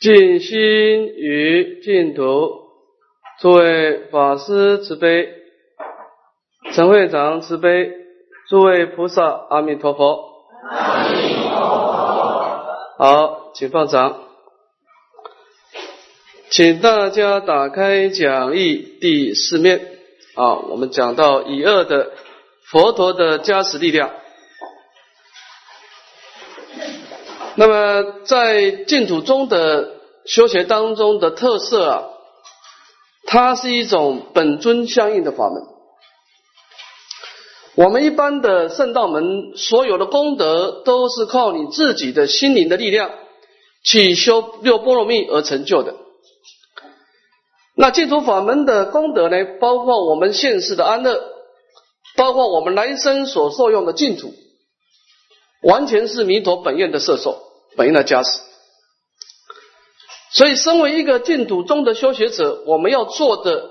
尽心于净土，诸位法师慈悲，陈会长慈悲，诸位菩萨阿弥陀佛。阿弥陀佛。好，请放掌，请大家打开讲义第四面啊，我们讲到以二的佛陀的加持力量。那么，在净土中的修学当中的特色啊，它是一种本尊相应的法门。我们一般的圣道门所有的功德，都是靠你自己的心灵的力量去修六波罗蜜而成就的。那净土法门的功德呢，包括我们现世的安乐，包括我们来生所受用的净土，完全是弥陀本愿的摄受。本应的加持，所以身为一个净土中的修学者，我们要做的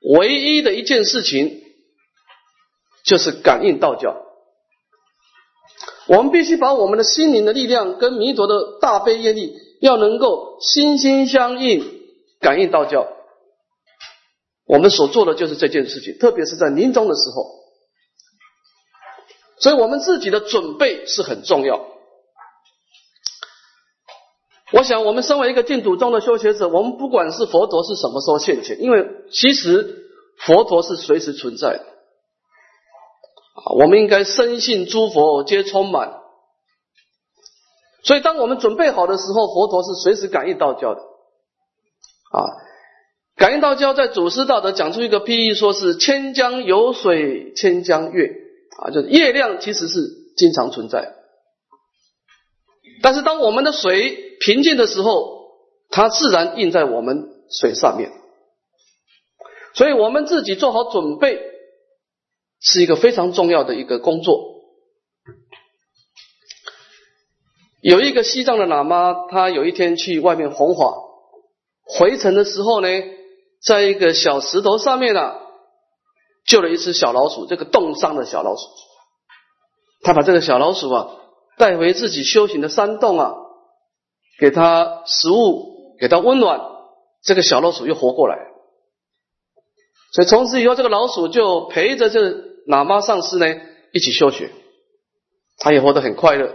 唯一的一件事情，就是感应道教。我们必须把我们的心灵的力量跟弥陀的大悲业力，要能够心心相印，感应道教。我们所做的就是这件事情，特别是在临终的时候，所以我们自己的准备是很重要。我想，我们身为一个净土中的修学者，我们不管是佛陀是什么时候现前，因为其实佛陀是随时存在的啊。我们应该深信诸佛皆充满，所以当我们准备好的时候，佛陀是随时感应道教的啊。感应道教在祖师道德讲出一个譬喻，说是千江有水千江月啊，就是月亮其实是经常存在。但是，当我们的水平静的时候，它自然印在我们水上面。所以，我们自己做好准备是一个非常重要的一个工作。有一个西藏的喇嘛，他有一天去外面弘法，回程的时候呢，在一个小石头上面啊，救了一只小老鼠，这个冻伤的小老鼠。他把这个小老鼠啊。带回自己修行的山洞啊，给他食物，给他温暖，这个小老鼠又活过来。所以从此以后，这个老鼠就陪着这喇嘛上师呢一起修学，他也活得很快乐。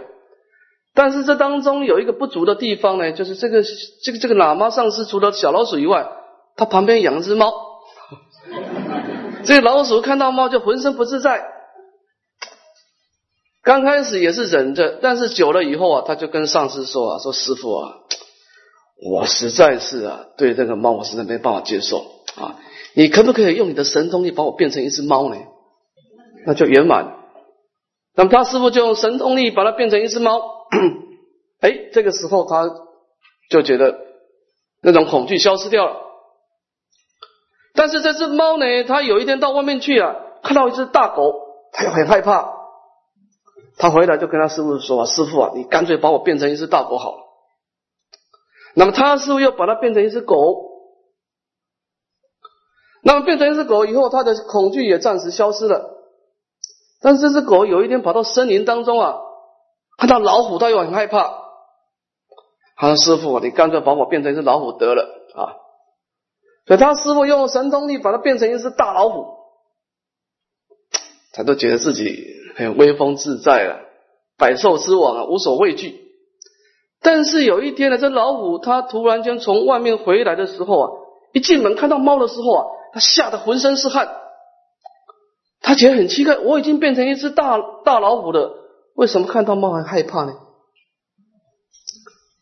但是这当中有一个不足的地方呢，就是这个这个这个喇嘛上师除了小老鼠以外，他旁边养只猫，这个老鼠看到猫就浑身不自在。刚开始也是忍着，但是久了以后啊，他就跟上司说啊：“说师傅啊，我实在是啊，对这个猫我实在没办法接受啊，你可不可以用你的神通力把我变成一只猫呢？那就圆满。那么他师傅就用神通力把它变成一只猫。哎，这个时候他就觉得那种恐惧消失掉了。但是这只猫呢，它有一天到外面去啊，看到一只大狗，它又很害怕。”他回来就跟他师傅说：“师傅啊，你干脆把我变成一只大狗好了。”那么他师傅又把它变成一只狗。那么变成一只狗以后，他的恐惧也暂时消失了。但是这只狗有一天跑到森林当中啊，看到老虎，他又很害怕。他说：“师傅，你干脆把我变成一只老虎得了啊！”所以他师傅用神通力把它变成一只大老虎，他都觉得自己。很威风自在了，百兽之王啊，无所畏惧。但是有一天呢，这老虎它突然间从外面回来的时候啊，一进门看到猫的时候啊，它吓得浑身是汗。他觉得很奇怪，我已经变成一只大大老虎了，为什么看到猫还害怕呢？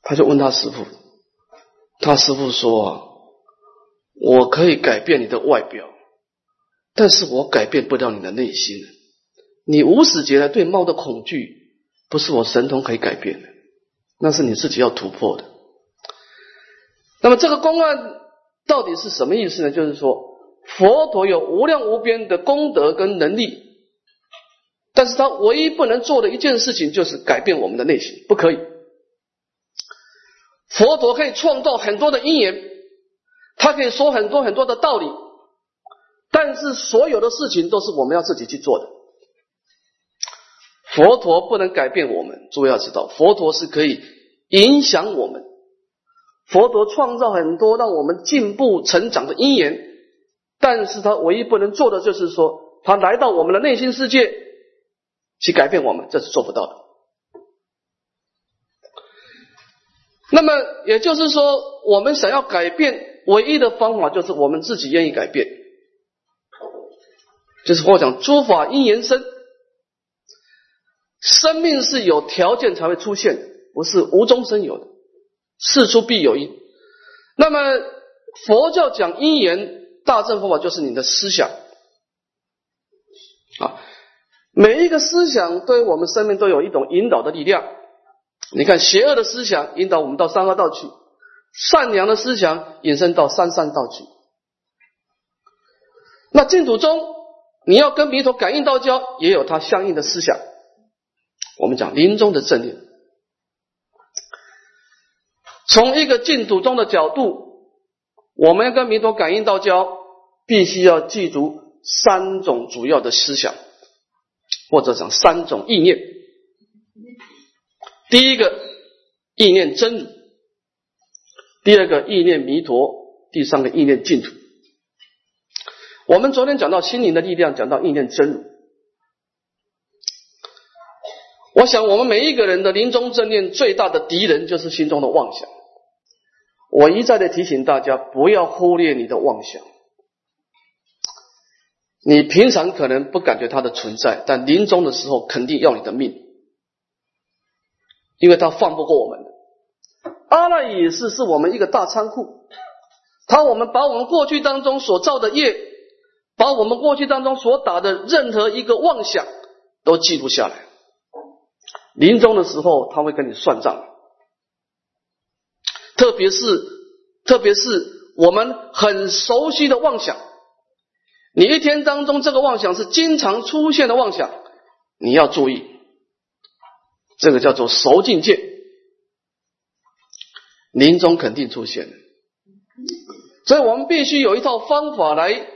他就问他师傅，他师傅说啊，我可以改变你的外表，但是我改变不了你的内心。你无始劫来对猫的恐惧，不是我神通可以改变的，那是你自己要突破的。那么这个公案到底是什么意思呢？就是说，佛陀有无量无边的功德跟能力，但是他唯一不能做的一件事情就是改变我们的内心，不可以。佛陀可以创造很多的因缘，他可以说很多很多的道理，但是所有的事情都是我们要自己去做的。佛陀不能改变我们，诸位要知道，佛陀是可以影响我们。佛陀创造很多让我们进步成长的因缘，但是他唯一不能做的就是说，他来到我们的内心世界去改变我们，这是做不到的。那么也就是说，我们想要改变，唯一的方法就是我们自己愿意改变，就是或讲诸法因缘生，生命是有条件才会出现，不是无中生有的。事出必有因。那么佛教讲因缘，大正佛法就是你的思想啊。每一个思想对我们生命都有一种引导的力量。你看，邪恶的思想引导我们到三恶道去，善良的思想引申到三善道去。那净土中，你要跟弥陀感应道交，也有它相应的思想。我们讲临终的正念。从一个净土中的角度，我们要跟弥陀感应道交，必须要记住三种主要的思想，或者讲三种意念。第一个意念真如，第二个意念弥陀，第三个意念净土。我们昨天讲到心灵的力量，讲到意念真如。我想，我们每一个人的临终正念最大的敌人，就是心中的妄想。我一再的提醒大家，不要忽略你的妄想。你平常可能不感觉它的存在，但临终的时候肯定要你的命，因为他放不过我们。阿赖也是是我们一个大仓库，他我们把我们过去当中所造的业，把我们过去当中所打的任何一个妄想都记录下来。临终的时候，他会跟你算账。特别是，特别是我们很熟悉的妄想，你一天当中这个妄想是经常出现的妄想，你要注意，这个叫做熟境界，临终肯定出现。的，所以我们必须有一套方法来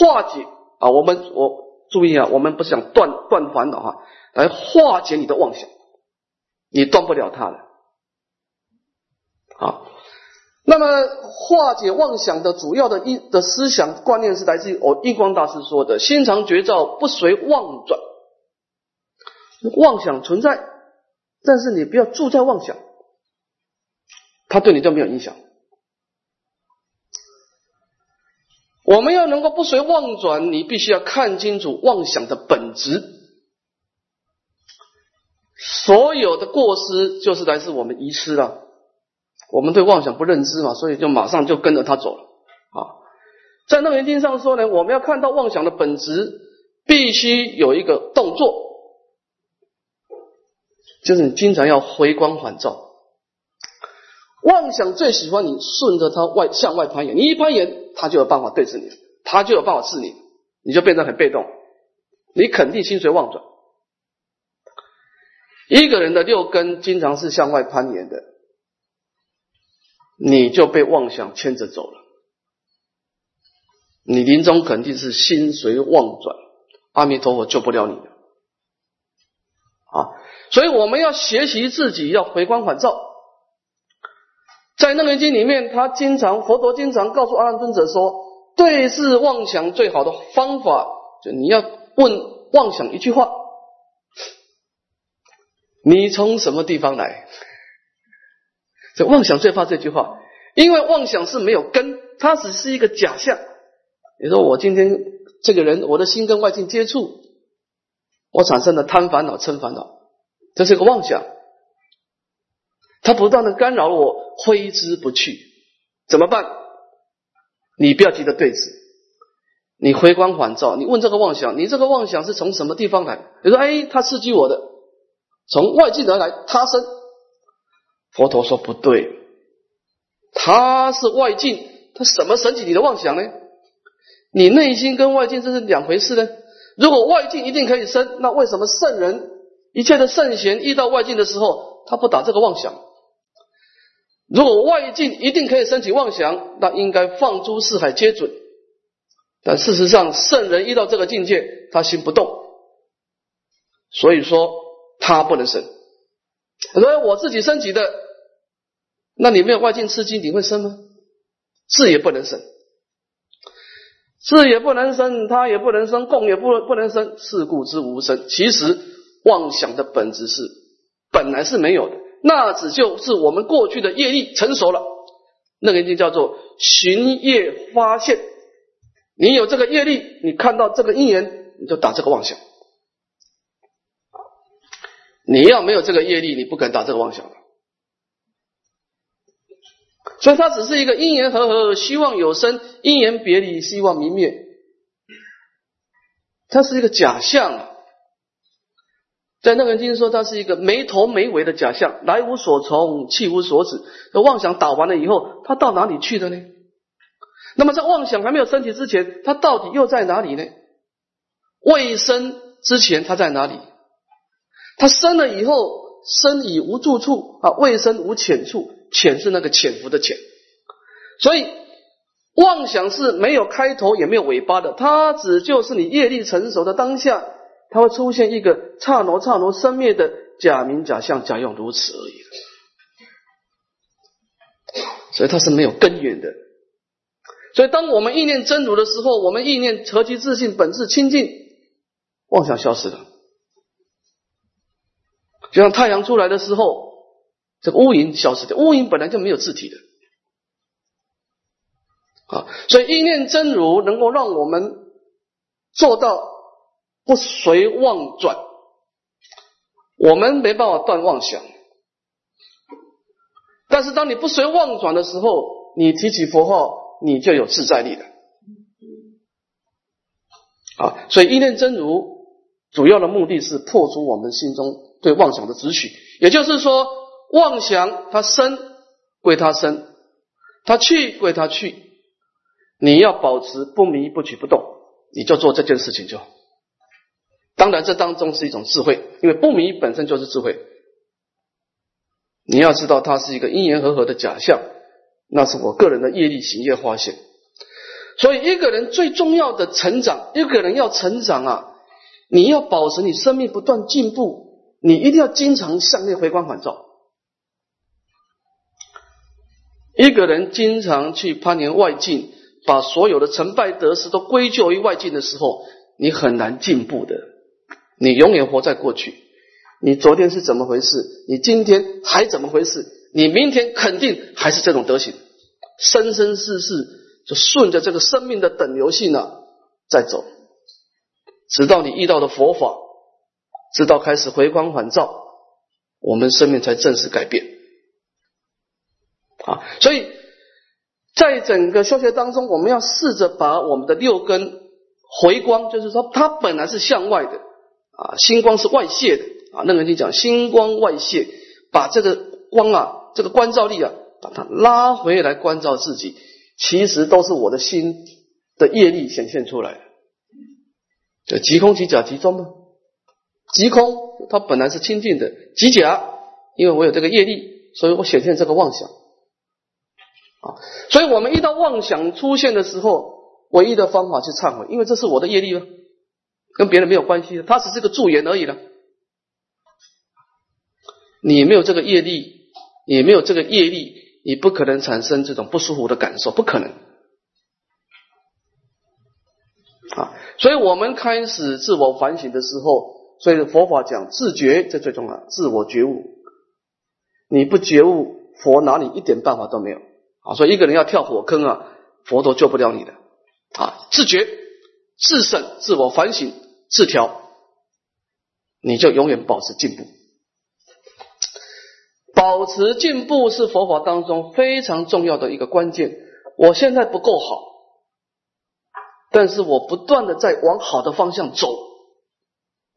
化解。啊！我们我注意啊，我们不想断断烦恼哈，来化解你的妄想，你断不了它的。好，那么化解妄想的主要的一的思想观念是来自于我印光大师说的“心常觉照，不随妄转”。妄想存在，但是你不要住在妄想，它对你就没有影响。我们要能够不随妄转，你必须要看清楚妄想的本质。所有的过失就是来自我们遗失了。我们对妄想不认知嘛，所以就马上就跟着他走了啊。在楞严经上说呢，我们要看到妄想的本质，必须有一个动作，就是你经常要回光返照。妄想最喜欢你顺着它外向外攀岩，你一攀岩，它就有办法对峙你，它就有办法治你，你就变得很被动，你肯定心随妄转。一个人的六根经常是向外攀岩的。你就被妄想牵着走了，你临终肯定是心随妄转，阿弥陀佛救不了你的啊！所以我们要学习自己要回光返照。在《楞严经》里面，他经常佛陀经常告诉阿难尊者说，对治妄想最好的方法，就你要问妄想一句话：你从什么地方来？这妄想最怕这句话，因为妄想是没有根，它只是一个假象。你说我今天这个人，我的心跟外境接触，我产生了贪烦恼、嗔烦恼，这是个妄想，它不断的干扰我，挥之不去，怎么办？你不要急着对峙，你回光返照，你问这个妄想，你这个妄想是从什么地方来？你说，哎，他刺激我的，从外境而来，他生。佛陀说不对，他是外境，他什么神起你的妄想呢？你内心跟外境这是两回事呢。如果外境一定可以生，那为什么圣人一切的圣贤遇到外境的时候，他不打这个妄想？如果外境一定可以升起妄想，那应该放诸四海皆准。但事实上，圣人遇到这个境界，他心不动，所以说他不能生。所以我自己升起的，那你没有外境刺激，你会生吗？是也不能生，是也不能生，他也不能生，共也不不能生，是故之无生。其实妄想的本质是本来是没有的，那只就是我们过去的业力成熟了，那个就叫做寻业发现。你有这个业力，你看到这个因缘，你就打这个妄想。你要没有这个业力，你不敢打这个妄想。所以它只是一个因缘和合，希望有生；因缘别离，希望明灭。它是一个假象，在那个人经说，它是一个没头没尾的假象，来无所从，去无所止。那妄想打完了以后，它到哪里去的呢？那么在妄想还没有升起之前，它到底又在哪里呢？未生之前，它在哪里？它生了以后，生已无住处啊，未生无浅处。浅是那个潜伏的潜，所以妄想是没有开头也没有尾巴的，它只就是你业力成熟的当下，它会出现一个刹那刹那生灭的假名假相假用，如此而已。所以它是没有根源的。所以当我们意念真如的时候，我们意念何其自信本质清净，妄想消失了，就像太阳出来的时候。这个乌云消失掉，乌云本来就没有字体的啊，所以意念真如能够让我们做到不随妄转，我们没办法断妄想，但是当你不随妄转的时候，你提起佛号，你就有自在力了啊，所以意念真如主要的目的是破除我们心中对妄想的执取，也就是说。妄想它生归它生，它去归它去。你要保持不迷不取不动，你就做这件事情就。当然，这当中是一种智慧，因为不迷本身就是智慧。你要知道，它是一个因缘和合的假象，那是我个人的业力行业化现。所以，一个人最重要的成长，一个人要成长啊，你要保持你生命不断进步，你一定要经常向内回光返照。一个人经常去攀岩外境，把所有的成败得失都归咎于外境的时候，你很难进步的。你永远活在过去。你昨天是怎么回事？你今天还怎么回事？你明天肯定还是这种德行。生生世世就顺着这个生命的等流性啊在走，直到你遇到的佛法，直到开始回光返照，我们生命才正式改变。啊，所以在整个修学当中，我们要试着把我们的六根回光，就是说它本来是向外的啊，星光是外泄的啊。那个就讲星光外泄，把这个光啊，这个关照力啊，把它拉回来关照自己，其实都是我的心的业力显现出来的。即空即假即中吗？即空它本来是清净的，即假，因为我有这个业力，所以我显现这个妄想。啊，所以我们遇到妄想出现的时候，唯一的方法去忏悔，因为这是我的业力了，跟别人没有关系的，它只是个助缘而已了。你没有这个业力，你没有这个业力，你不可能产生这种不舒服的感受，不可能。啊，所以我们开始自我反省的时候，所以佛法讲自觉，这最重要，自我觉悟。你不觉悟，佛拿你一点办法都没有。啊，所以一个人要跳火坑啊，佛都救不了你的啊！自觉、自省、自我反省、自调，你就永远保持进步。保持进步是佛法当中非常重要的一个关键。我现在不够好，但是我不断的在往好的方向走。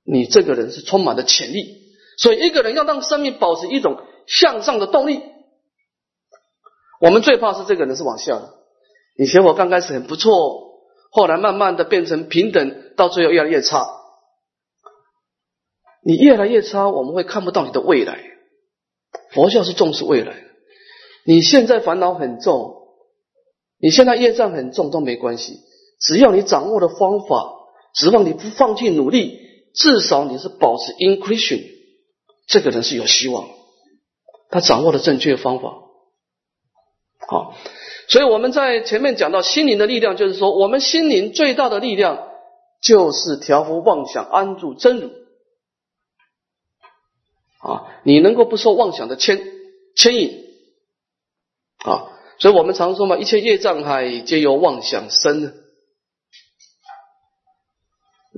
你这个人是充满了潜力，所以一个人要让生命保持一种向上的动力。我们最怕是这个人是往下的。你学佛刚开始很不错，后来慢慢的变成平等，到最后越来越差。你越来越差，我们会看不到你的未来。佛教是重视未来。你现在烦恼很重，你现在业障很重都没关系，只要你掌握的方法，只要你不放弃努力，至少你是保持 increasing，这个人是有希望。他掌握了正确方法。好，所以我们在前面讲到心灵的力量，就是说我们心灵最大的力量就是调伏妄想，安住真如。啊，你能够不受妄想的牵牵引啊，所以我们常说嘛，一切业障海皆由妄想生。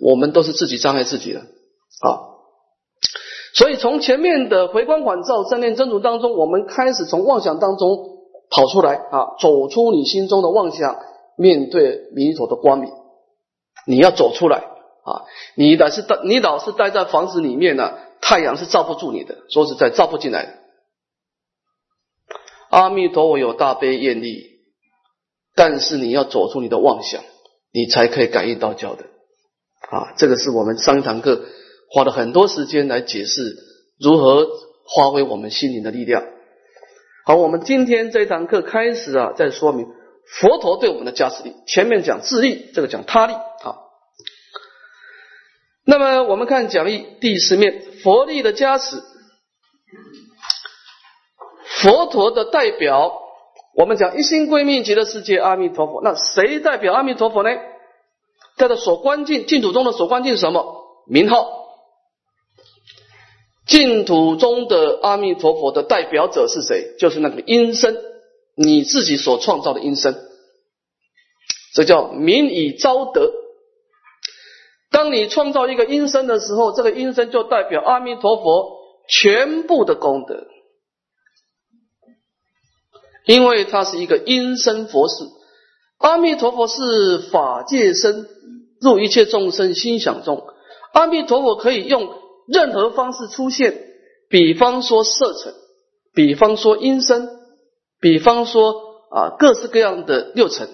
我们都是自己伤害自己的啊，所以从前面的回光返照、正念真主当中，我们开始从妄想当中跑出来啊，走出你心中的妄想，面对弥陀的光明，你要走出来啊！你老是待，你老是待在房子里面呢，太阳是照不住你的，说实在照不进来。阿弥陀佛有大悲愿力，但是你要走出你的妄想，你才可以感应到教的。啊，这个是我们上一堂课花了很多时间来解释如何发挥我们心灵的力量。好，我们今天这堂课开始啊，在说明佛陀对我们的加持力。前面讲自力，这个讲他力。啊，那么我们看讲义第十面，佛力的加持，佛陀的代表，我们讲一心归命极乐世界阿弥陀佛。那谁代表阿弥陀佛呢？它的所观境，净土中的所观境是什么？名号。净土中的阿弥陀佛的代表者是谁？就是那个音声，你自己所创造的音声，这叫名以招德。当你创造一个音声的时候，这个音声就代表阿弥陀佛全部的功德，因为它是一个音声佛事。阿弥陀佛是法界身。入一切众生心想中，阿弥陀佛可以用任何方式出现，比方说色尘，比方说音声，比方说啊各式各样的六尘，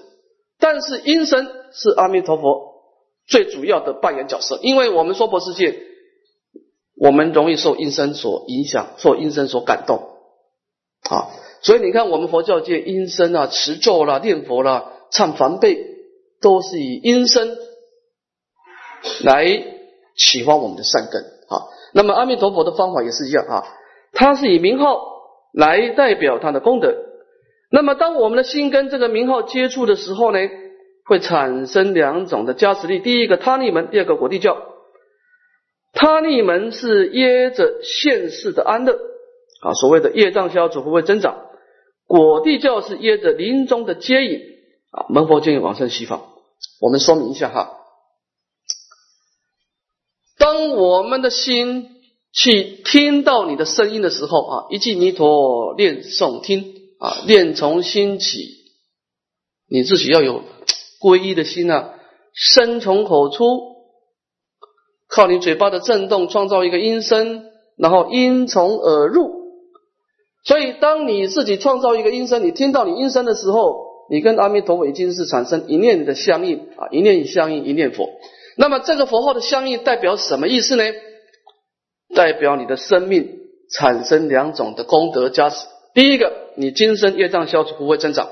但是音声是阿弥陀佛最主要的扮演角色，因为我们娑婆世界，我们容易受音声所影响，受音声所感动。啊，所以你看我们佛教界音声啊、持咒啦、念佛啦、唱梵呗，都是以音声。来启发我们的善根啊。那么阿弥陀佛的方法也是一样啊，他是以名号来代表他的功德。那么当我们的心跟这个名号接触的时候呢，会产生两种的加持力。第一个他利门，第二个果地教。他利门是耶着现世的安乐啊，所谓的业障消除不会增长。果地教是耶着临终的接引啊，门佛建议往生西方。我们说明一下哈。当我们的心去听到你的声音的时候啊，一记弥陀念诵听啊，念从心起，你自己要有皈依的心啊，声从口出，靠你嘴巴的震动创造一个音声，然后音从耳入。所以，当你自己创造一个音声，你听到你音声的时候，你跟阿弥陀佛已经是产生一念的相应啊，一念相应，一念佛。那么这个佛号的相应代表什么意思呢？代表你的生命产生两种的功德加持。第一个，你今生业障消除不会增长；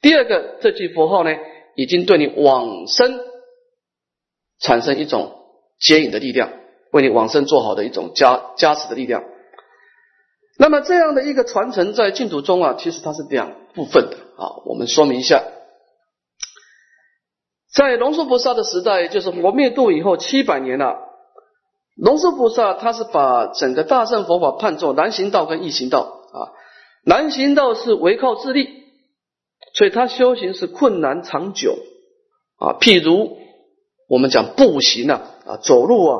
第二个，这句佛号呢，已经对你往生产生一种接引的力量，为你往生做好的一种加加持的力量。那么这样的一个传承在净土中啊，其实它是两部分的啊，我们说明一下。在龙树菩萨的时代，就是佛灭度以后七百年了。龙树菩萨他是把整个大乘佛法判作难行道跟易行道啊。难行道是唯靠自力，所以他修行是困难长久啊。譬如我们讲步行啊啊走路啊，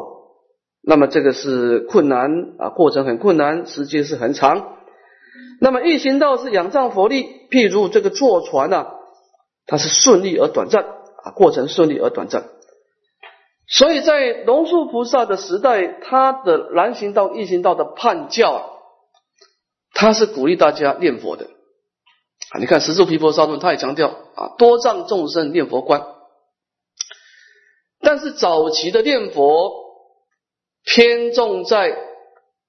那么这个是困难啊，过程很困难，时间是很长。那么易行道是仰仗佛力，譬如这个坐船啊，它是顺利而短暂。啊，过程顺利而短暂，所以在龙树菩萨的时代，他的难行道、易行道的判教啊，他是鼓励大家念佛的啊。你看《十住毗婆沙论》，他也强调啊，多障众生念佛观。但是早期的念佛偏重在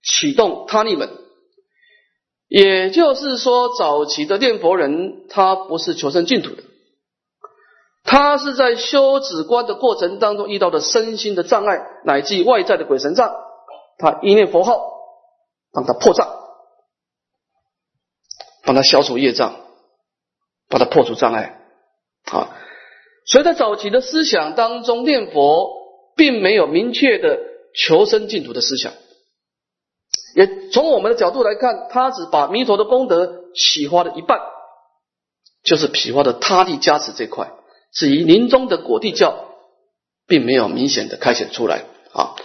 启动他力门，也就是说，早期的念佛人他不是求生净土的。他是在修止观的过程当中遇到的身心的障碍，乃至外在的鬼神障，他一念佛号，帮他破障，帮他消除业障，把它破除障碍啊。所以在早期的思想当中，念佛并没有明确的求生净土的思想。也从我们的角度来看，他只把弥陀的功德启发了一半，就是启发的他力加持这块。至于临终的果地教，并没有明显的开显出来啊。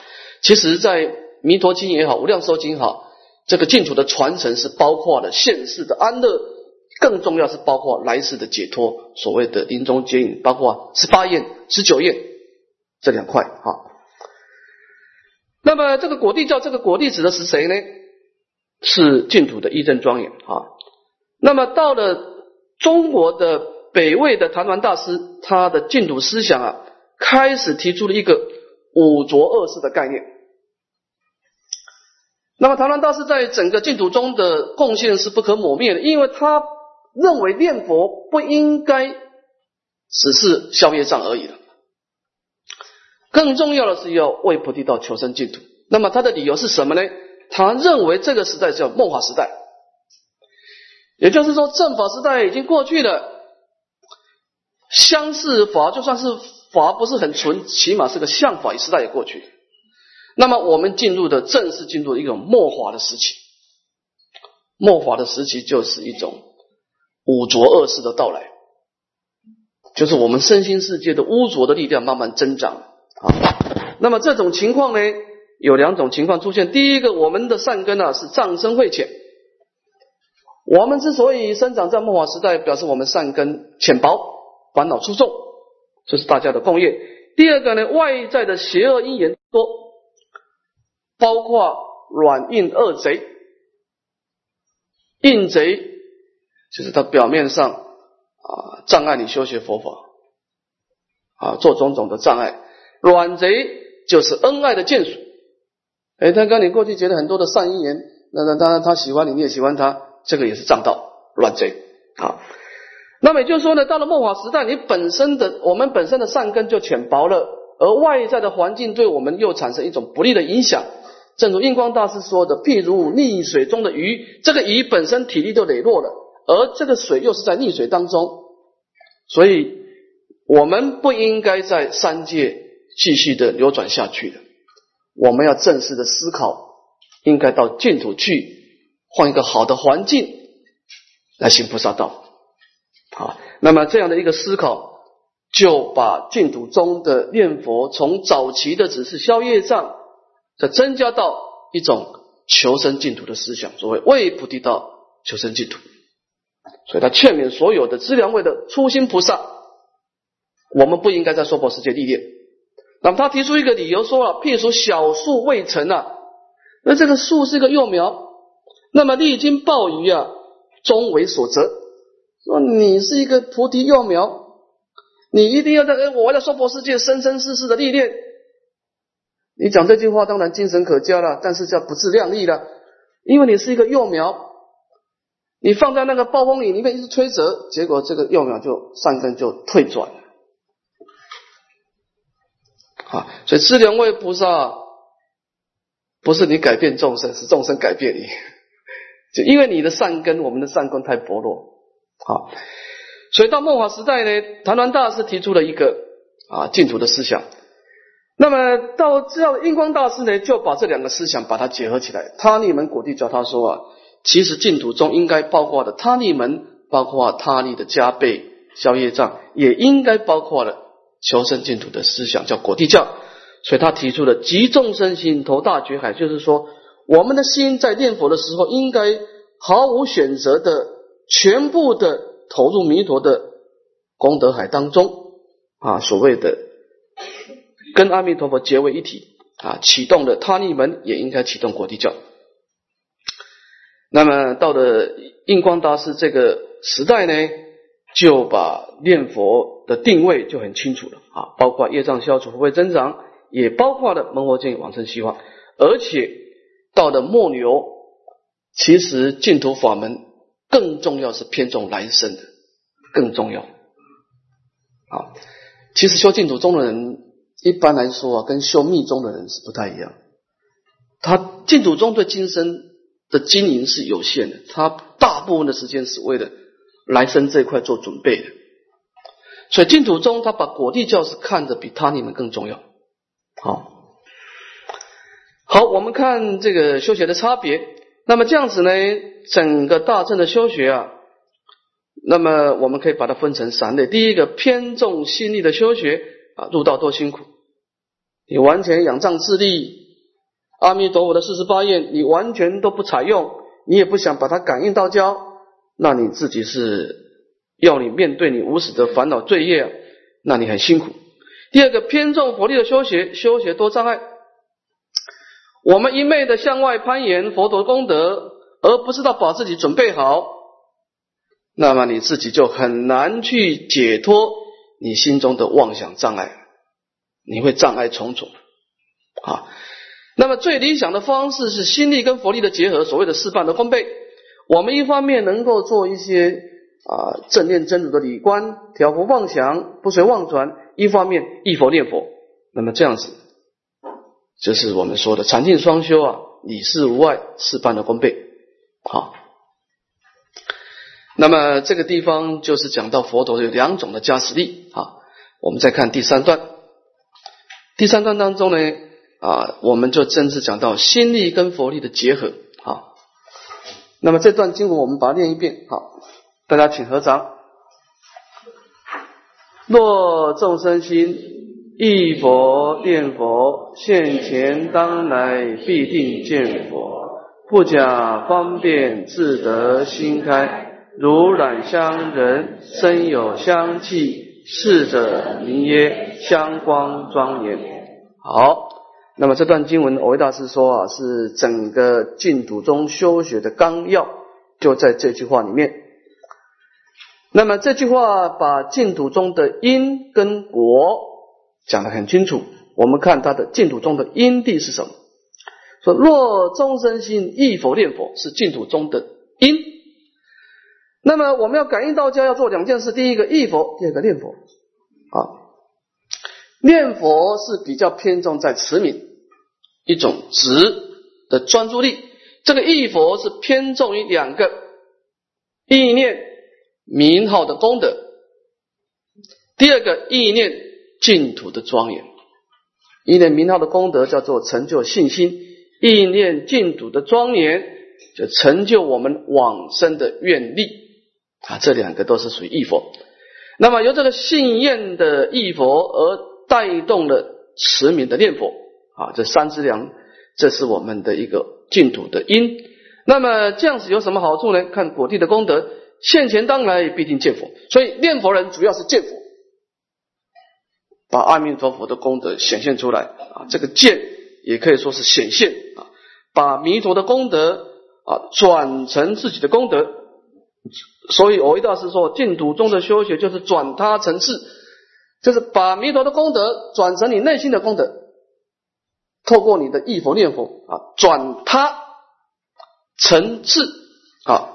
其实，在弥陀经也好，无量寿经也好，这个净土的传承是包括了现世的安乐，更重要是包括来世的解脱。所谓的临终接引，包括十八愿、十九愿这两块啊。那么，这个果地教，这个果地指的是谁呢？是净土的一真庄严啊。那么，到了中国的北魏的谭鸾大师，他的净土思想啊，开始提出了一个五浊恶世的概念。那么，唐鸾大师在整个净土中的贡献是不可磨灭的，因为他认为念佛不应该只是消业障而已的，更重要的是要为菩提道求生净土。那么，他的理由是什么呢？他认为这个时代叫末法时代，也就是说正法时代已经过去了，相似法就算是法不是很纯，起码是个相法时代也过去。那么我们进入的正式进入一种末法的时期，末法的时期就是一种污浊恶世的到来，就是我们身心世界的污浊的力量慢慢增长啊。那么这种情况呢，有两种情况出现。第一个，我们的善根啊是障深慧浅，我们之所以生长在末法时代，表示我们善根浅薄，烦恼出众，这是大家的共业。第二个呢，外在的邪恶因缘多。包括软硬二贼，硬贼就是他表面上啊障碍你修学佛法啊做种种的障碍，软贼就是恩爱的眷属。哎，他跟你过去结了很多的善因缘，那那当然他喜欢你，你也喜欢他，这个也是障道软贼啊。那么也就是说呢，到了末法时代，你本身的我们本身的善根就浅薄了，而外在的环境对我们又产生一种不利的影响。正如印光大师说的，譬如溺水中的鱼，这个鱼本身体力就羸弱了，而这个水又是在溺水当中，所以我们不应该在三界继续的流转下去的。我们要正式的思考，应该到净土去，换一个好的环境来行菩萨道。好，那么这样的一个思考，就把净土中的念佛从早期的只是消业障。再增加到一种求生净土的思想，所谓为菩提道求生净土，所以他劝勉所有的资粮位的初心菩萨，我们不应该在娑婆世界历练。那么他提出一个理由说了，譬如小树未成啊，那这个树是一个幼苗，那么历经暴雨啊，终为所折。说你是一个菩提幼苗，你一定要在我在娑婆世界生生世世的历练。你讲这句话当然精神可嘉了，但是叫不自量力了，因为你是一个幼苗，你放在那个暴风雨里面一直吹折，结果这个幼苗就上根就退转了。啊，所以知两位菩萨不是你改变众生，是众生改变你，就因为你的善根，我们的善根太薄弱。好，所以到末法时代呢，谭鸾大师提出了一个啊净土的思想。那么到之后，印光大师呢，就把这两个思想把它结合起来。他利门果地教他说啊，其实净土中应该包括的他利门，包括他利的加倍消业障，也应该包括了求生净土的思想，叫果地教。所以他提出了集众生心投大觉海，就是说我们的心在念佛的时候，应该毫无选择的全部的投入弥陀的功德海当中啊，所谓的。跟阿弥陀佛结为一体啊，启动了他利门，也应该启动果地教。那么到了印光大师这个时代呢，就把念佛的定位就很清楚了啊，包括业障消除、福慧增长，也包括了门佛见往生希望。而且到了末流，其实净土法门更重要是偏重来生的，更重要啊。其实修净土宗的人。一般来说啊，跟修密宗的人是不太一样。他净土宗对今生的经营是有限的，他大部分的时间是为了来生这一块做准备的。所以净土宗他把果地教是看得比他你们更重要。好，好，我们看这个修学的差别。那么这样子呢，整个大乘的修学啊，那么我们可以把它分成三类。第一个偏重心力的修学啊，入道多辛苦，你完全仰仗自力，阿弥陀佛的四十八愿你完全都不采用，你也不想把它感应到教，那你自己是要你面对你无始的烦恼罪业啊，那你很辛苦。第二个偏重佛力的修学，修学多障碍。我们一昧的向外攀岩佛陀功德，而不知道把自己准备好，那么你自己就很难去解脱你心中的妄想障碍，你会障碍重重啊。那么最理想的方式是心力跟佛力的结合，所谓的事半的功倍。我们一方面能够做一些啊正念真如的理观，调伏妄想，不随妄转；一方面忆佛念佛，那么这样子。就是我们说的禅净双修啊，理事无碍，事半的功倍。好，那么这个地方就是讲到佛陀有两种的加持力。啊，我们再看第三段，第三段当中呢，啊，我们就正式讲到心力跟佛力的结合。那么这段经文我们把它念一遍。好，大家请合掌。若众生心。忆佛念佛，现前当来必定见佛。不假方便，自得心开。如染香人，身有香气，逝者名曰香光庄严。好，那么这段经文，维大师说啊，是整个净土中修学的纲要，就在这句话里面。那么这句话把净土中的因跟果。讲得很清楚，我们看他的净土中的因地是什么？说若众生心忆佛念佛是净土中的因。那么我们要感应道家要做两件事：第一个忆佛，第二个念佛。啊，念佛是比较偏重在慈悯一种直的专注力，这个意佛是偏重于两个意念名号的功德。第二个意念。净土的庄严，意念名号的功德叫做成就信心；意念净土的庄严，就成就我们往生的愿力啊。这两个都是属于意佛。那么由这个信愿的意佛而带动了持名的念佛啊，这三资粮，这是我们的一个净土的因。那么这样子有什么好处呢？看果地的功德，现前当来必定见佛。所以念佛人主要是见佛。把阿弥陀佛的功德显现出来啊，这个见也可以说是显现啊，把弥陀的功德啊转成自己的功德，所以我一大师说净土中的修学就是转他成智，就是把弥陀的功德转成你内心的功德，透过你的忆佛念佛啊，转他成智啊，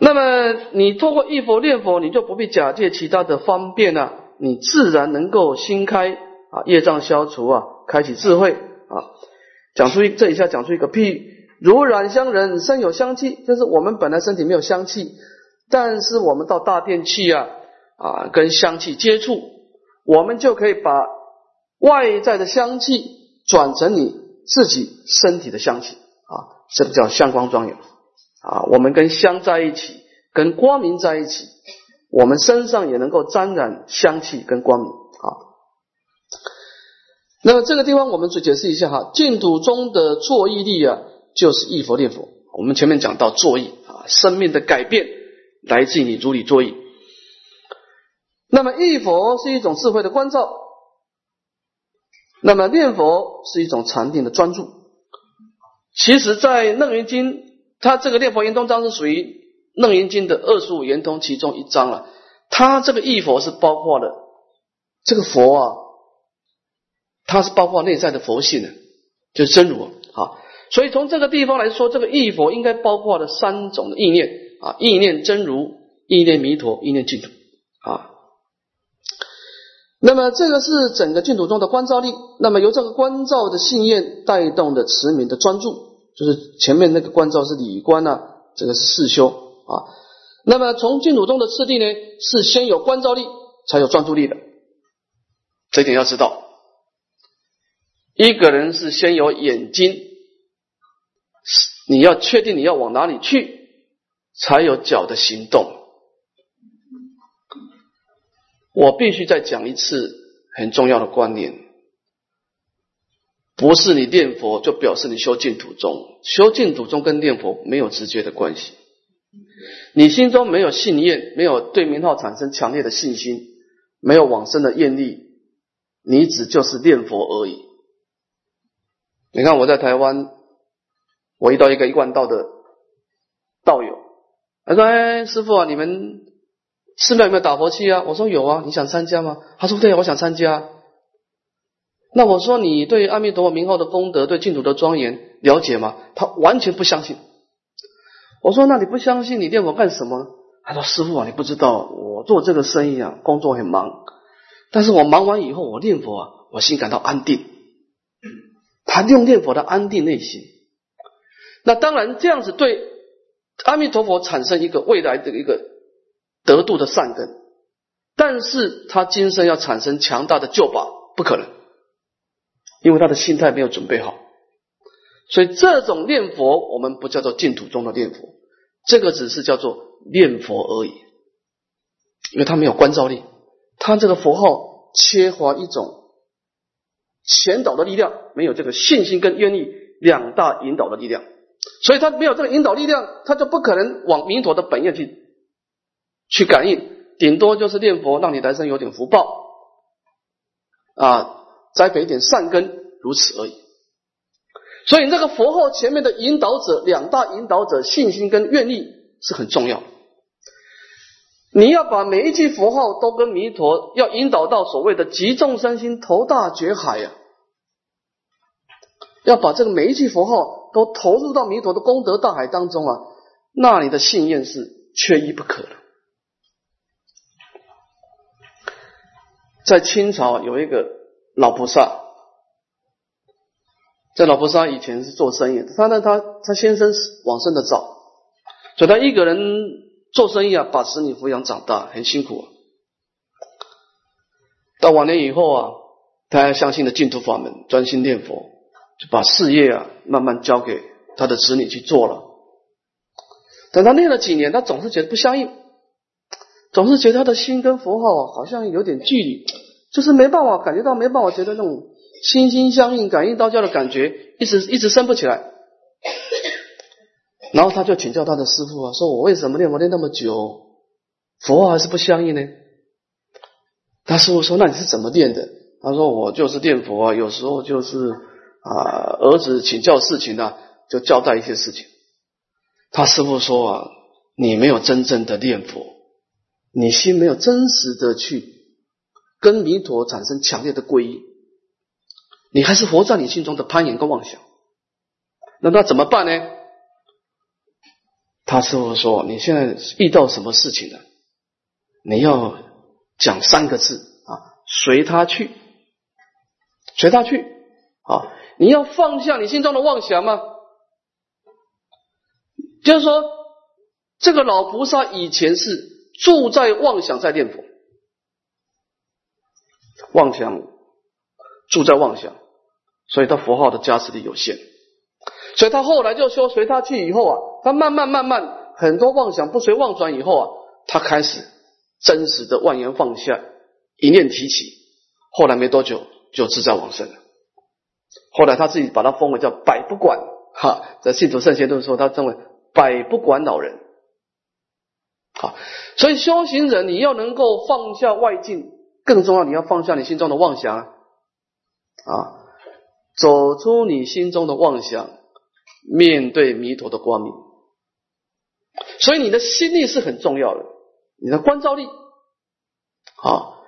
那么你透过忆佛念佛，你就不必假借其他的方便了。你自然能够心开啊，业障消除啊，开启智慧啊。讲出一这一下讲出一个譬，如染香人身有香气，就是我们本来身体没有香气，但是我们到大殿去啊啊，跟香气接触，我们就可以把外在的香气转成你自己身体的香气啊，这个叫香光庄严啊。我们跟香在一起，跟光明在一起。我们身上也能够沾染香气跟光明啊。那么这个地方我们去解释一下哈，净土中的作意力啊，就是忆佛念佛。我们前面讲到作意啊，生命的改变来自于你如理作意。那么忆佛是一种智慧的关照，那么念佛是一种禅定的专注。其实，在楞严经，它这个念佛圆通章是属于。楞严经的二十五圆通其中一章了，它这个忆佛是包括了这个佛啊，它是包括内在的佛性的，就是真如啊。所以从这个地方来说，这个忆佛应该包括了三种的意念啊：意念真如、意念弥陀、意念净土。那么这个是整个净土中的观照力。那么由这个观照的信念带动的持名的专注，就是前面那个观照是理观啊，这个是四修。啊，那么从净土中的次第呢，是先有观照力，才有专注力的。这一点要知道。一个人是先有眼睛，你要确定你要往哪里去，才有脚的行动。我必须再讲一次很重要的观念：不是你念佛就表示你修净土宗，修净土宗跟念佛没有直接的关系。你心中没有信念，没有对名号产生强烈的信心，没有往生的愿力，你只就是念佛而已。你看我在台湾，我遇到一个一贯道的道友，他说：“哎，师傅啊，你们寺庙有没有打佛器啊？”我说：“有啊，你想参加吗？”他说：“对，我想参加。”那我说：“你对阿弥陀佛名号的功德，对净土的庄严了解吗？”他完全不相信。我说：“那你不相信，你念佛干什么？”他说：“师傅啊，你不知道，我做这个生意啊，工作很忙，但是我忙完以后，我念佛啊，我心感到安定。”他用念佛的安定内心，那当然这样子对阿弥陀佛产生一个未来的一个得度的善根，但是他今生要产生强大的救拔不可能，因为他的心态没有准备好，所以这种念佛我们不叫做净土中的念佛，这个只是叫做念佛而已，因为他没有关照力，他这个佛号缺乏一种。前导的力量没有这个信心跟愿意两大引导的力量，所以他没有这个引导力量，他就不可能往弥陀的本愿去去感应，顶多就是念佛，让你来生有点福报啊，栽培一点善根，如此而已。所以这个佛号前面的引导者，两大引导者，信心跟愿力是很重要。你要把每一句佛号都跟弥陀要引导到所谓的集众生心投大觉海呀，要把这个每一句佛号都投入到弥陀的功德大海当中啊，那你的信念是缺一不可的。在清朝有一个老菩萨，这老菩萨以前是做生意，他呢他他先生往生的早，所以他一个人。做生意啊，把子女抚养长大很辛苦。到晚年以后啊，他还相信了净土法门，专心念佛，就把事业啊慢慢交给他的子女去做了。等他念了几年，他总是觉得不相应，总是觉得他的心跟佛号好像有点距离，就是没办法感觉到，没办法觉得那种心心相印、感应道教的感觉，一直一直升不起来。然后他就请教他的师傅啊，说我为什么念佛念那么久，佛还是不相应呢？他师傅说：“那你是怎么念的？”他说：“我就是念佛啊，有时候就是啊，儿子请教事情呢，就交代一些事情。”他师傅说：“啊，你没有真正的念佛，你心没有真实的去跟弥陀产生强烈的皈依，你还是活在你心中的攀岩跟妄想。那那怎么办呢？”他师傅说：“你现在遇到什么事情了？你要讲三个字啊，随他去，随他去啊！你要放下你心中的妄想吗？就是说，这个老菩萨以前是住在妄想在念佛，妄想住在妄想，所以他佛号的加持力有限。”所以他后来就说随他去以后啊，他慢慢慢慢很多妄想不随妄转以后啊，他开始真实的万言放下，一念提起，后来没多久就自在往生了。后来他自己把他封为叫百不管哈，在信徒圣贤都说他称为百不管老人。好，所以修行人你要能够放下外境，更重要你要放下你心中的妄想啊，走出你心中的妄想。面对弥陀的光明，所以你的心力是很重要的，你的观照力。好，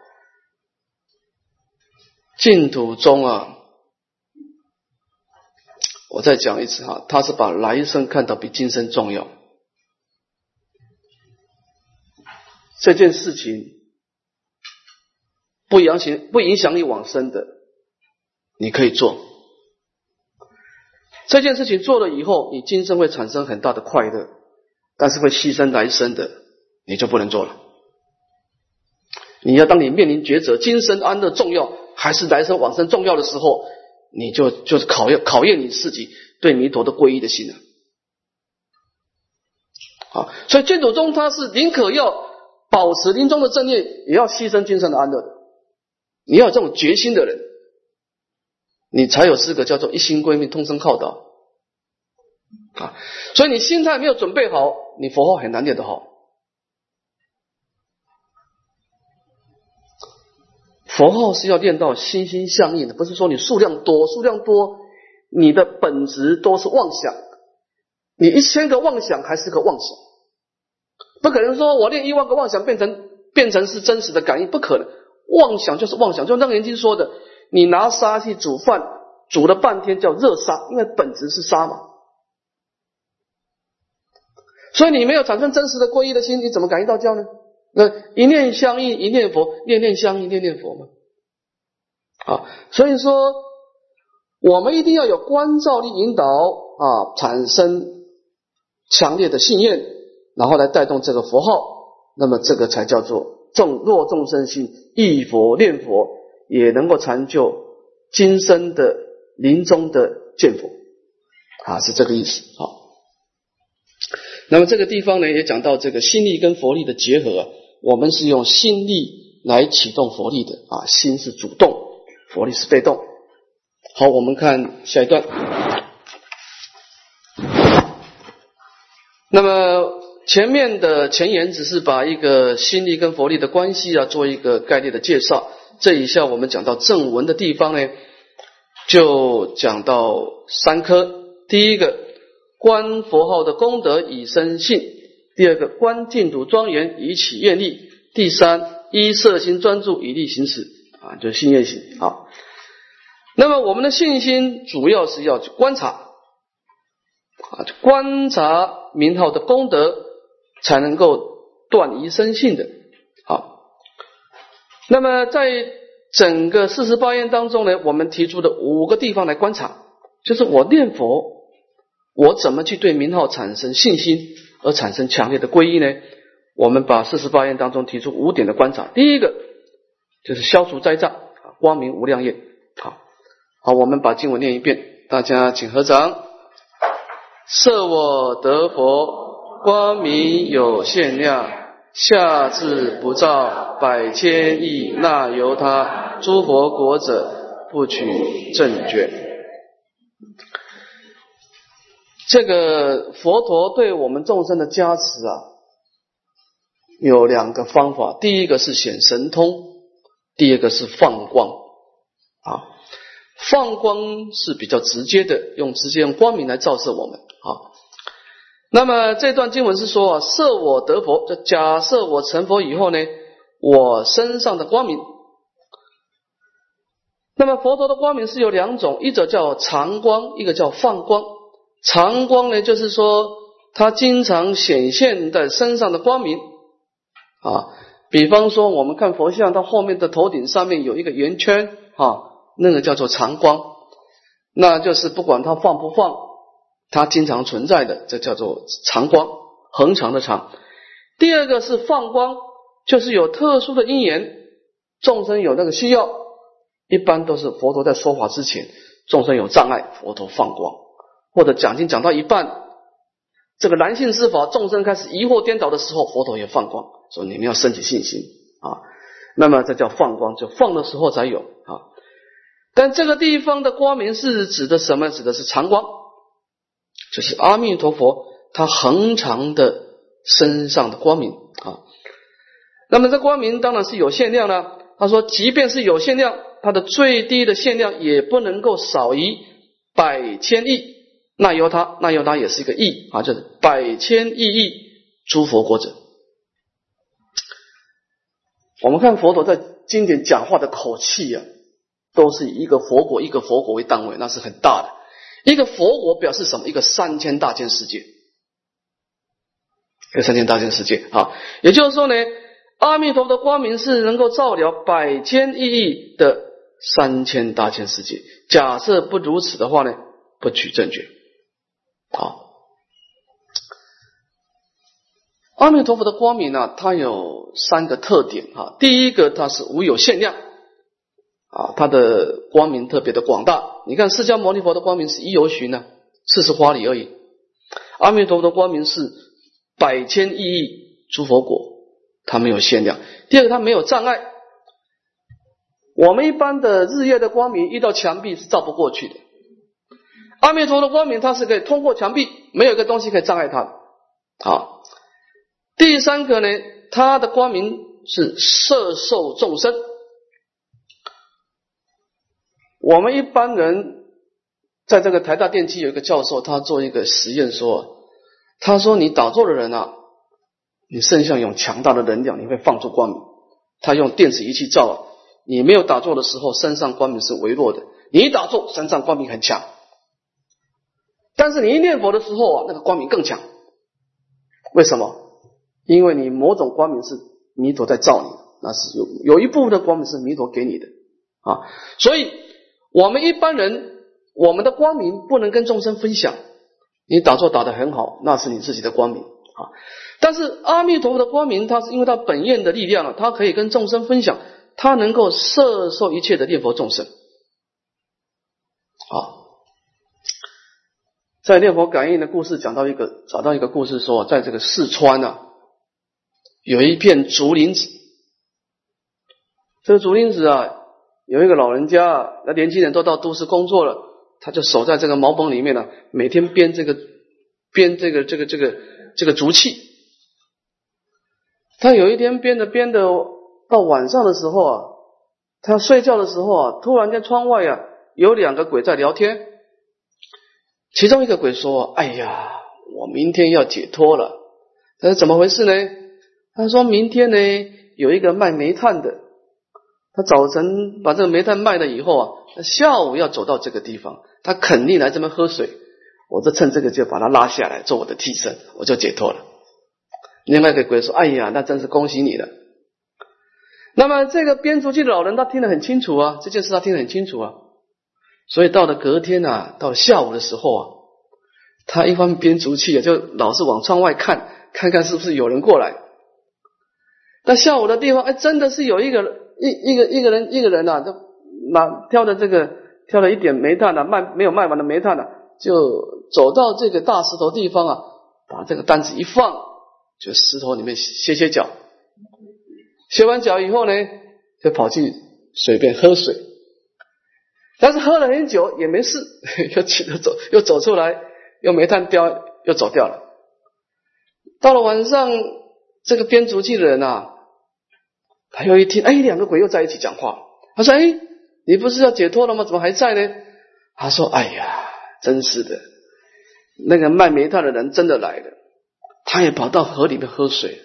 净土中啊，我再讲一次哈，他是把来生看到比今生重要。这件事情不影响不影响你往生的，你可以做。这件事情做了以后，你今生会产生很大的快乐，但是会牺牲来生的，你就不能做了。你要当你面临抉择，今生安乐重要还是来生往生重要的时候，你就就是考验考验你自己对弥陀的皈依的心了。啊，所以净土宗他是宁可要保持临终的正念，也要牺牲今生的安乐。你要有这种决心的人，你才有资格叫做一心归命，通生靠道。啊，所以你心态没有准备好，你佛号很难念得好。佛号是要念到心心相印的，不是说你数量多，数量多，你的本质都是妄想。你一千个妄想还是个妄想，不可能说我念一万个妄想变成变成是真实的感应，不可能。妄想就是妄想，就那个年轻说的，你拿沙去煮饭，煮了半天叫热沙，因为本质是沙嘛。所以你没有产生真实的皈依的心，你怎么感应到教呢？那一念相应，一念佛，念念相应，念念佛嘛。啊，所以说我们一定要有观照力引导啊，产生强烈的信念，然后来带动这个佛号，那么这个才叫做众若众生心忆佛念佛，也能够成就今生的临终的见佛啊，是这个意思。好。那么这个地方呢，也讲到这个心力跟佛力的结合。我们是用心力来启动佛力的啊，心是主动，佛力是被动。好，我们看下一段。那么前面的前言只是把一个心力跟佛力的关系啊，做一个概略的介绍。这一下我们讲到正文的地方呢，就讲到三科。第一个。观佛号的功德以生信，第二个观净土庄严以起愿力，第三依色心专注以力行持啊，就是信愿行啊。那么我们的信心主要是要去观察啊，观察名号的功德，才能够断疑生信的啊。那么在整个四十八愿当中呢，我们提出的五个地方来观察，就是我念佛。我怎么去对名号产生信心，而产生强烈的皈依呢？我们把四十八愿当中提出五点的观察。第一个就是消除灾障啊，光明无量业。好，好，我们把经文念一遍，大家请合掌。设我得佛，光明有限量，下至不造百千亿，那由他诸佛国者不取正觉。这个佛陀对我们众生的加持啊，有两个方法。第一个是显神通，第二个是放光啊。放光是比较直接的，用直接用光明来照射我们啊。那么这段经文是说啊，设我得佛，就假设我成佛以后呢，我身上的光明。那么佛陀的光明是有两种，一种叫长光，一个叫放光。长光呢，就是说它经常显现在身上的光明啊。比方说，我们看佛像，它后面的头顶上面有一个圆圈啊，那个叫做长光，那就是不管它放不放，它经常存在的，这叫做长光，恒长的长。第二个是放光，就是有特殊的因缘，众生有那个需要，一般都是佛陀在说法之前，众生有障碍，佛陀放光。或者讲经讲到一半，这个男性之法众生开始疑惑颠倒的时候，佛陀也放光，说你们要升起信心啊。那么这叫放光，就放的时候才有啊。但这个地方的光明是指的什么？指的是长光，就是阿弥陀佛他恒长的身上的光明啊。那么这光明当然是有限量了。他说，即便是有限量，它的最低的限量也不能够少于百千亿。那由他，那由他也是一个亿啊，就是百千亿亿诸佛国者。我们看佛陀在经典讲话的口气呀，都是以一个佛国一个佛国为单位，那是很大的。一个佛国表示什么？一个三千大千世界，一个三千大千世界啊。也就是说呢，阿弥陀佛的光明是能够照了百千亿亿的三千大千世界。假设不如此的话呢，不取正觉。好，阿弥陀佛的光明呢，它有三个特点哈。第一个，它是无有限量啊，它的光明特别的广大。你看释迦牟尼佛的光明是一游巡呢，四十花里而已。阿弥陀佛的光明是百千亿亿诸佛国，它没有限量。第二个，它没有障碍。我们一般的日夜的光明遇到墙壁是照不过去的，阿弥陀佛的光明它是可以通过墙壁，没有一个东西可以障碍它的。好，第三个呢，它的光明是摄受众生。我们一般人在这个台大电机有一个教授，他做一个实验说，他说你打坐的人啊，你身上有强大的能量，你会放出光明。他用电子仪器照。你没有打坐的时候，身上光明是微弱的；你一打坐，身上光明很强。但是你一念佛的时候啊，那个光明更强。为什么？因为你某种光明是弥陀在照你，那是有有一部分的光明是弥陀给你的啊。所以，我们一般人，我们的光明不能跟众生分享。你打坐打得很好，那是你自己的光明啊。但是阿弥陀佛的光明，它是因为它本愿的力量啊，它可以跟众生分享。他能够摄受一切的念佛众生，好，在念佛感应的故事讲到一个，找到一个故事说，在这个四川啊，有一片竹林子，这个竹林子啊，有一个老人家，那年轻人都到都市工作了，他就守在这个茅棚里面呢，每天编这个编这个这个这个这个竹器，他有一天编着编的。到晚上的时候啊，他睡觉的时候啊，突然间窗外啊有两个鬼在聊天。其中一个鬼说：“哎呀，我明天要解脱了。”他说：“怎么回事呢？”他说明天呢有一个卖煤炭的，他早晨把这个煤炭卖了以后啊，他下午要走到这个地方，他肯定来这边喝水。我就趁这个就把他拉下来做我的替身，我就解脱了。另外一个鬼说：“哎呀，那真是恭喜你了。”那么这个编竹器的老人他听得很清楚啊，这件事他听得很清楚啊，所以到了隔天啊，到下午的时候啊，他一方面编竹器啊，就老是往窗外看，看看是不是有人过来。那下午的地方，哎，真的是有一个一一个一个人一个人呐，就拿挑的这个挑了一点煤炭呢，卖没有卖完的煤炭呢，就走到这个大石头地方啊，把这个担子一放，就石头里面歇歇脚。歇完脚以后呢，就跑去水边喝水，但是喝了很久也没事，又起着走，又走出来，又煤炭掉，又走掉了。到了晚上，这个编竹器的人啊，他又一听，哎，两个鬼又在一起讲话。他说：“哎，你不是要解脱了吗？怎么还在呢？”他说：“哎呀，真是的，那个卖煤炭的人真的来了，他也跑到河里面喝水。”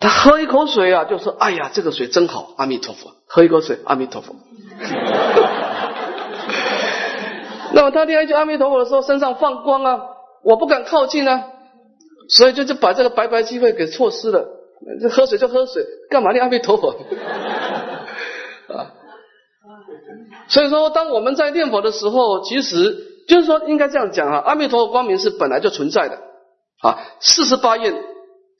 他喝一口水啊，就说：“哎呀，这个水真好，阿弥陀佛。”喝一口水，阿弥陀佛。那么他听一句阿弥陀佛的时候，身上放光啊，我不敢靠近啊，所以就就把这个白白机会给错失了。这喝水就喝水，干嘛念阿弥陀佛？啊，所以说，当我们在念佛的时候，其实就是说，应该这样讲啊，阿弥陀佛光明是本来就存在的啊，四十八愿。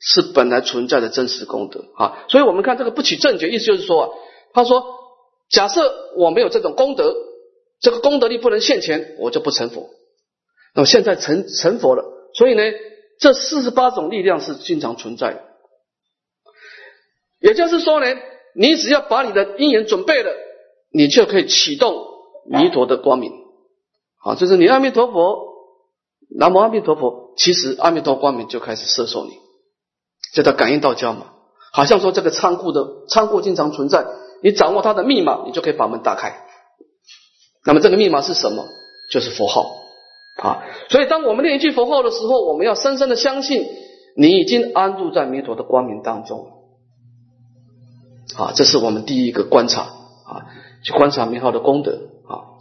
是本来存在的真实功德啊，所以我们看这个不起正觉，意思就是说啊，他说，假设我没有这种功德，这个功德力不能现前，我就不成佛。那么现在成成佛了，所以呢，这四十八种力量是经常存在的。也就是说呢，你只要把你的因缘准备了，你就可以启动弥陀的光明。好，就是你阿弥陀佛，南无阿弥陀佛，其实阿弥陀光明就开始摄受你。叫他感应道交嘛，好像说这个仓库的仓库经常存在，你掌握它的密码，你就可以把门打开。那么这个密码是什么？就是佛号啊。所以当我们念一句佛号的时候，我们要深深的相信，你已经安住在弥陀的光明当中。啊，这是我们第一个观察啊，去观察名号的功德啊。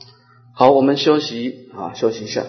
好，我们休息啊，休息一下。